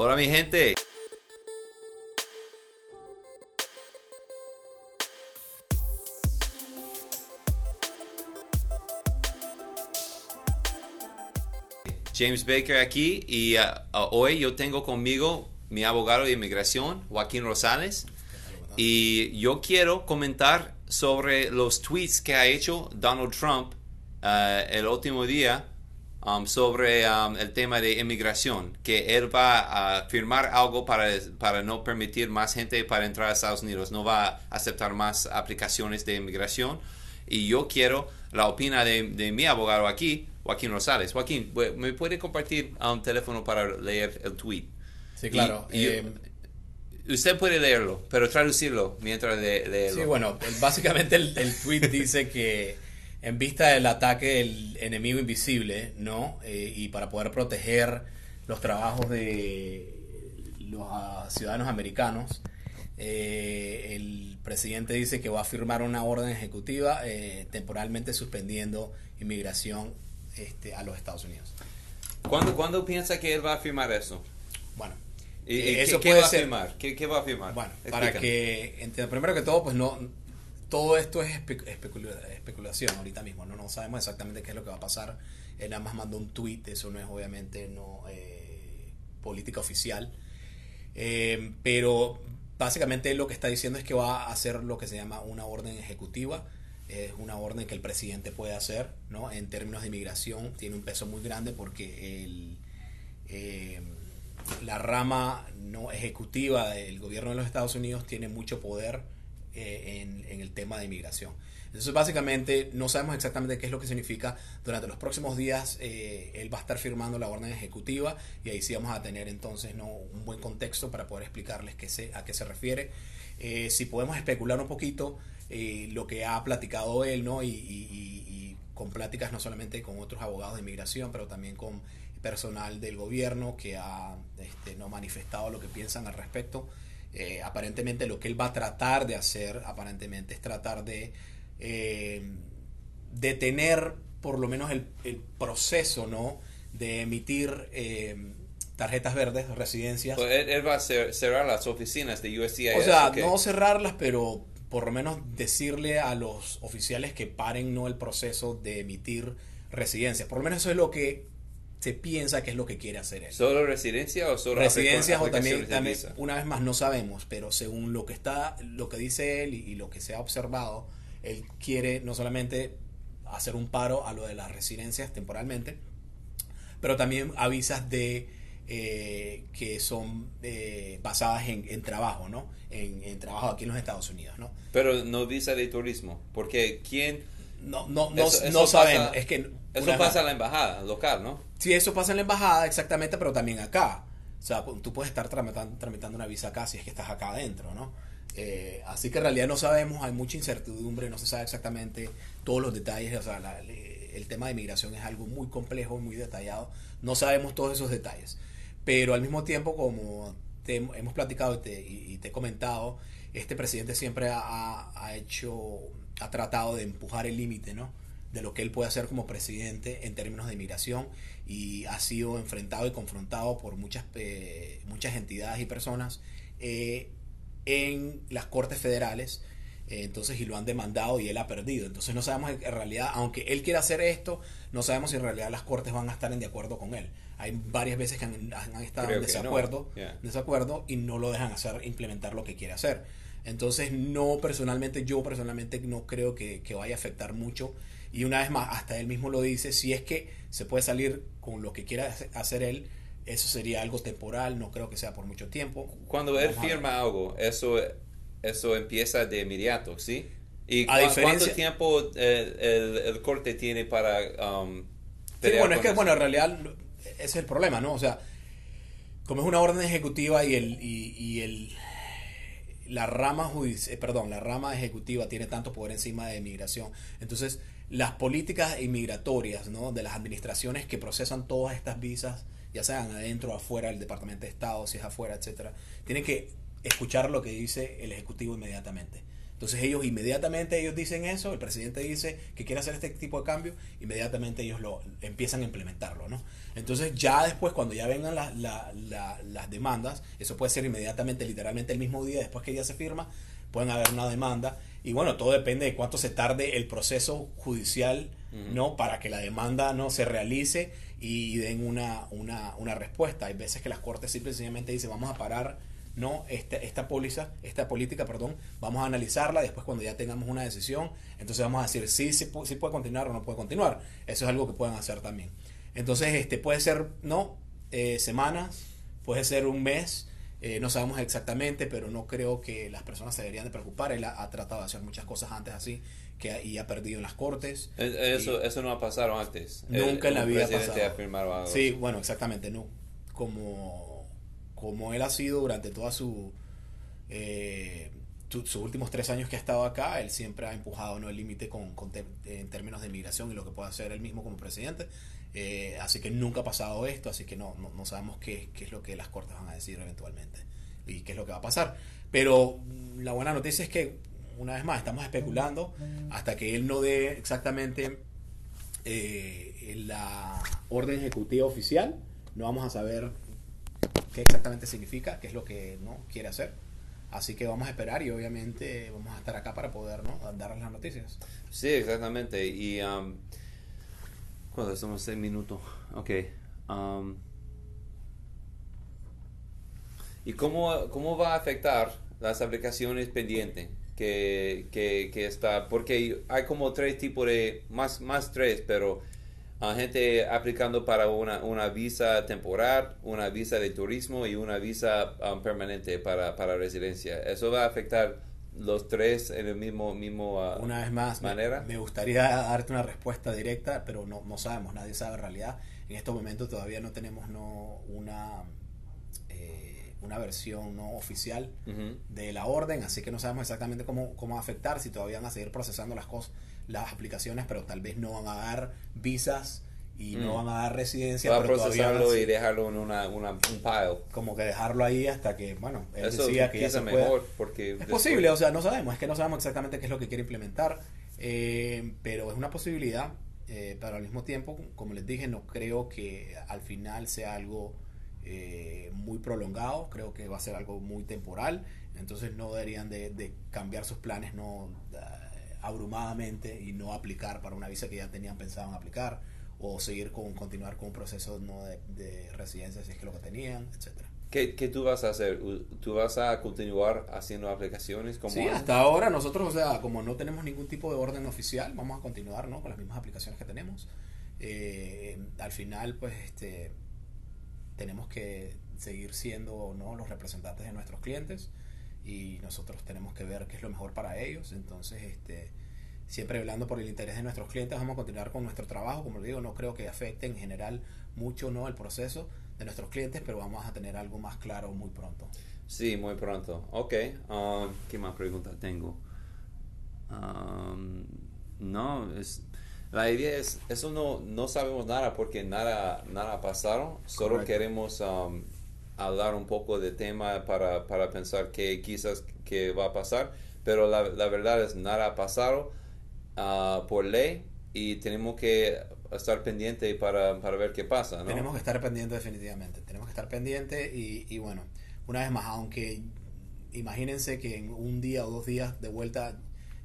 Hola mi gente. James Baker aquí y uh, uh, hoy yo tengo conmigo mi abogado de inmigración, Joaquín Rosales, y yo quiero comentar sobre los tweets que ha hecho Donald Trump uh, el último día um, sobre um, el tema de inmigración, que él va a firmar algo para, para no permitir más gente para entrar a Estados Unidos, no va a aceptar más aplicaciones de inmigración. Y yo quiero la opinión de, de mi abogado aquí, Joaquín Rosales. Joaquín, ¿me puede compartir un teléfono para leer el tweet? Sí, claro. Y- y- Eh, usted puede leerlo, pero traducirlo mientras de, leerlo. sí, bueno, básicamente el, el tweet dice que en vista del ataque del enemigo invisible, ¿no? Eh, y para poder proteger los trabajos de los ah, ciudadanos americanos, eh, el presidente dice que va a firmar una orden ejecutiva eh, temporalmente suspendiendo inmigración este, a los Estados Unidos. ¿Cuándo, cuándo piensa que él va a firmar eso? Bueno, ¿Y, y qué- eso qué, puede va a ser- firmar? ¿Qué, qué va a firmar? Bueno, para que primero que todo, pues no, todo esto es espe- especula- especulación ahorita mismo, ¿no? no sabemos exactamente qué es lo que va a pasar. Él nada más mandó un tweet, eso no es obviamente no eh, política oficial, Eh, pero básicamente lo que está diciendo es que va a hacer lo que se llama una orden ejecutiva. Es una orden que el presidente puede hacer, ¿no? En términos de inmigración tiene un peso muy grande porque el, eh, la rama no ejecutiva del gobierno de los Estados Unidos tiene mucho poder eh, en, en el tema de inmigración. Entonces, básicamente, no sabemos exactamente qué es lo que significa. Durante los próximos días, eh, él va a estar firmando la orden ejecutiva y ahí sí vamos a tener entonces ¿no? un buen contexto para poder explicarles qué se, a qué se refiere. Eh, si podemos especular un poquito eh, lo que ha platicado él, ¿no? Y, y- y- con pláticas no solamente con otros abogados de inmigración, pero también con personal del gobierno que ha este, no manifestado lo que piensan al respecto. Eh, aparentemente lo que él va a tratar de hacer, aparentemente, es tratar de eh, detener por lo menos el, el proceso, ¿no? De emitir eh, tarjetas verdes, residencias. Pues él, él va a cer- cerrar las oficinas de USCIS. O sea, no cerrarlas, pero por lo menos decirle a los oficiales que paren no el proceso de emitir residencias. Por lo menos eso es lo que se piensa que es lo que quiere hacer él. ¿Solo residencia o solo Residencias o también, una vez más no sabemos, pero según lo que está, lo que dice él y, y lo que se ha observado, él quiere no solamente hacer un paro a lo de las residencias temporalmente, pero también a visas de eh, que son eh, basadas en, en trabajo, ¿no? En, en trabajo aquí en los Estados Unidos, ¿no? Pero no visa de turismo. Porque ¿quién? No, no, no, Eso- eso no pasa- sabemos. es que Eso pasa en la embajada local, ¿no? Sí, eso pasa en la embajada, exactamente, pero también acá. O sea, tú puedes estar tramitando, tramitando una visa acá si es que estás acá adentro, ¿no? Eh, así que en realidad no sabemos, hay mucha incertidumbre, no se sabe exactamente todos los detalles. O sea, la- el tema de inmigración es algo muy complejo, muy detallado. No sabemos todos esos detalles. Pero al mismo tiempo, como te hem- hemos platicado y te, y te he comentado, este presidente siempre ha- hecho, ha tratado de empujar el límite, ¿no? de lo que él puede hacer como presidente en términos de inmigración y ha sido enfrentado y confrontado por muchas, eh, muchas entidades y personas eh, en las cortes federales. Eh, entonces, y lo han demandado y él ha perdido. Entonces, no sabemos en realidad, aunque él quiera hacer esto, no sabemos si en realidad las cortes van a estar en de acuerdo con él. Hay varias veces que han, han estado en no. desacuerdo, Yeah. desacuerdo y no lo dejan hacer, implementar lo que quiere hacer. Entonces, no personalmente, yo personalmente no creo que, que vaya a afectar mucho. Y una vez más, hasta él mismo lo dice, si es que se puede salir con lo que quiera hace- hacer él, eso sería algo temporal, no creo que sea por mucho tiempo. Cuando él Vamos firma algo, eso, eso empieza de inmediato, ¿sí? ¿Y A cuánto tiempo eh, el, el corte tiene para um, Sí, bueno, es que bueno, en realidad ese es el problema, ¿no? O sea, como es una orden ejecutiva y el y, y el la rama judici- eh, perdón, la rama ejecutiva tiene tanto poder encima de inmigración, entonces las políticas inmigratorias, ¿no? De las administraciones que procesan todas estas visas, ya sean adentro o afuera del Departamento de Estado, si es afuera, etcétera, tienen que escuchar lo que dice el ejecutivo inmediatamente. Entonces ellos inmediatamente ellos dicen eso, el presidente dice que quiere hacer este tipo de cambio, inmediatamente ellos lo empiezan a implementarlo, ¿no? Entonces ya después cuando ya vengan las demandas, eso puede ser inmediatamente, literalmente el mismo día después que ya se firma, pueden haber una demanda y bueno, todo depende de cuánto se tarde el proceso judicial, ¿no? Para que la demanda no se realice y den una, una, una respuesta. Hay veces que las cortes simplemente dicen vamos a parar no esta, esta póliza, esta política, perdón, vamos a analizarla, después cuando ya tengamos una decisión, entonces vamos a decir si sí, sí, puede continuar o no puede continuar. Eso es algo que pueden hacer también. Entonces, este puede ser, no, eh, semanas, puede ser un mes, eh, no sabemos exactamente, pero no creo que las personas se deberían de preocupar. Él ha, tratado de hacer muchas cosas antes así, que y ha perdido en las cortes. Eso, eso no ha pasado antes. Nunca en la vida ha pasado. Sí, bueno, exactamente, no. Como como él ha sido durante toda su, eh, sus últimos tres años que ha estado acá, él siempre ha empujado ¿no? el límite con, en términos de migración y lo que puede hacer él mismo como presidente. Eh, así que nunca ha pasado esto, así que no, no, sabemos qué, qué, es lo que las cortes van a decir eventualmente y qué es lo que va a pasar. Pero la buena noticia es que, una vez más, estamos especulando hasta que él no dé exactamente eh, la orden ejecutiva oficial, no vamos a saber qué exactamente significa, qué es lo que no quiere hacer. Así que vamos a esperar y obviamente vamos a estar acá para poder ¿no? darles las noticias. Sí, exactamente. Y um, cuando estamos seis minutos, ok. Um, ¿Y cómo, cómo va a afectar las aplicaciones pendientes? Que, que, que, está, porque hay como tres tipos de, más, más tres, pero a gente aplicando para una, una, visa temporal, una visa de turismo y una visa um, permanente para, para, residencia. ¿Eso va a afectar los tres en el mismo, mismo uh, una vez más, manera? Me, gustaría darte una respuesta directa, pero no, no sabemos, nadie sabe en realidad. En estos momentos todavía no tenemos no, una, eh, una versión no oficial de la orden, así que no sabemos exactamente cómo, cómo va a afectar, si todavía van a seguir procesando las cosas las aplicaciones, pero tal vez no van a dar visas y no mm. van a dar residencia. Va a procesarlo y dejarlo en una, una, un pile. Como que dejarlo ahí hasta que, bueno, él decía que ya se mejor porque Es posible, o sea, no sabemos, es que no sabemos exactamente qué es lo que quiere implementar, eh, pero es una posibilidad, eh, pero al mismo tiempo, como les dije, no creo que al final sea algo eh, muy prolongado, creo que va a ser algo muy temporal, entonces no deberían de, de cambiar sus planes, no abrumadamente y no aplicar para una visa que ya tenían pensado en aplicar o seguir con continuar con un proceso no de, residencia si es que lo que tenían, etcétera. ¿Qué, ¿Qué, tú vas a hacer? ¿Tú vas a continuar haciendo aplicaciones? Como sí, hasta ahora nosotros, o sea, como no tenemos ningún tipo de orden oficial, vamos a continuar ¿no? con las mismas aplicaciones que tenemos. Eh, al final, pues, este, tenemos que seguir siendo ¿no? los representantes de nuestros clientes y nosotros tenemos que ver qué es lo mejor para ellos. Entonces, este, siempre hablando por el interés de nuestros clientes, vamos a continuar con nuestro trabajo. Como les digo, no creo que afecte en general mucho no el proceso de nuestros clientes, pero vamos a tener algo más claro muy pronto. Sí, muy pronto. Ok. Um, ¿Qué más preguntas tengo? Um, no, es, la idea es, eso no, no sabemos nada porque nada, nada pasaron. Solo queremos um, hablar un poco de tema para, para pensar que quizás que va a pasar, pero la, la verdad es nada ha pasado uh, por ley y tenemos que estar pendiente para, para, ver qué pasa. ¿no? Tenemos que estar pendiente definitivamente, tenemos que estar pendiente y, y bueno, una vez más, aunque imagínense que en un día o dos días de vuelta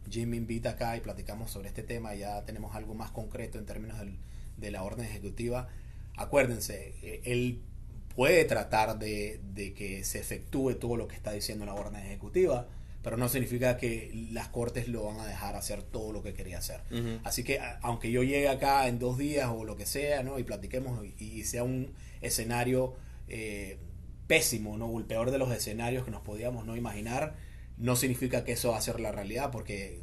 Jim me invita acá y platicamos sobre este tema, ya tenemos algo más concreto en términos del, de la orden ejecutiva. Acuérdense, eh, el puede tratar de, que se efectúe todo lo que está diciendo la orden ejecutiva, pero no significa que las cortes lo van a dejar hacer todo lo que quería hacer. Así que aunque yo llegue acá en dos días o lo que sea, ¿no? Y platiquemos y, sea un escenario eh, pésimo, ¿no? O el peor de los escenarios que nos podíamos no imaginar, no significa que eso va a ser la realidad, porque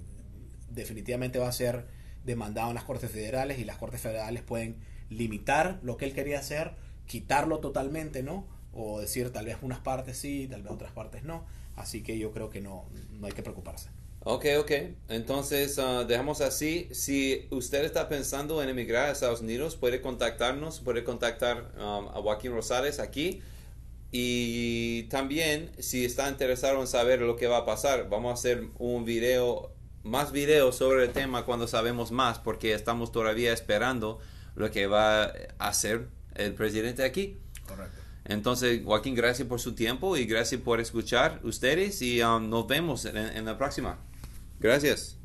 definitivamente va a ser demandado en las cortes federales y las cortes federales pueden limitar lo que él quería hacer quitarlo totalmente, ¿no? O decir tal vez unas partes sí, tal vez otras partes no. Así que yo creo que no, no hay que preocuparse. Ok, ok. Entonces, uh, dejamos así. Si usted está pensando en emigrar a Estados Unidos, puede contactarnos, puede contactar um, a Joaquín Rosales aquí. y también, si está interesado en saber lo que va a pasar, vamos a hacer un video, más videos sobre el tema cuando sabemos más, porque estamos todavía esperando lo que va a hacer el presidente aquí. Correcto. Entonces, Joaquín, gracias por su tiempo y gracias por escuchar ustedes y um, nos vemos en, en la próxima. Gracias.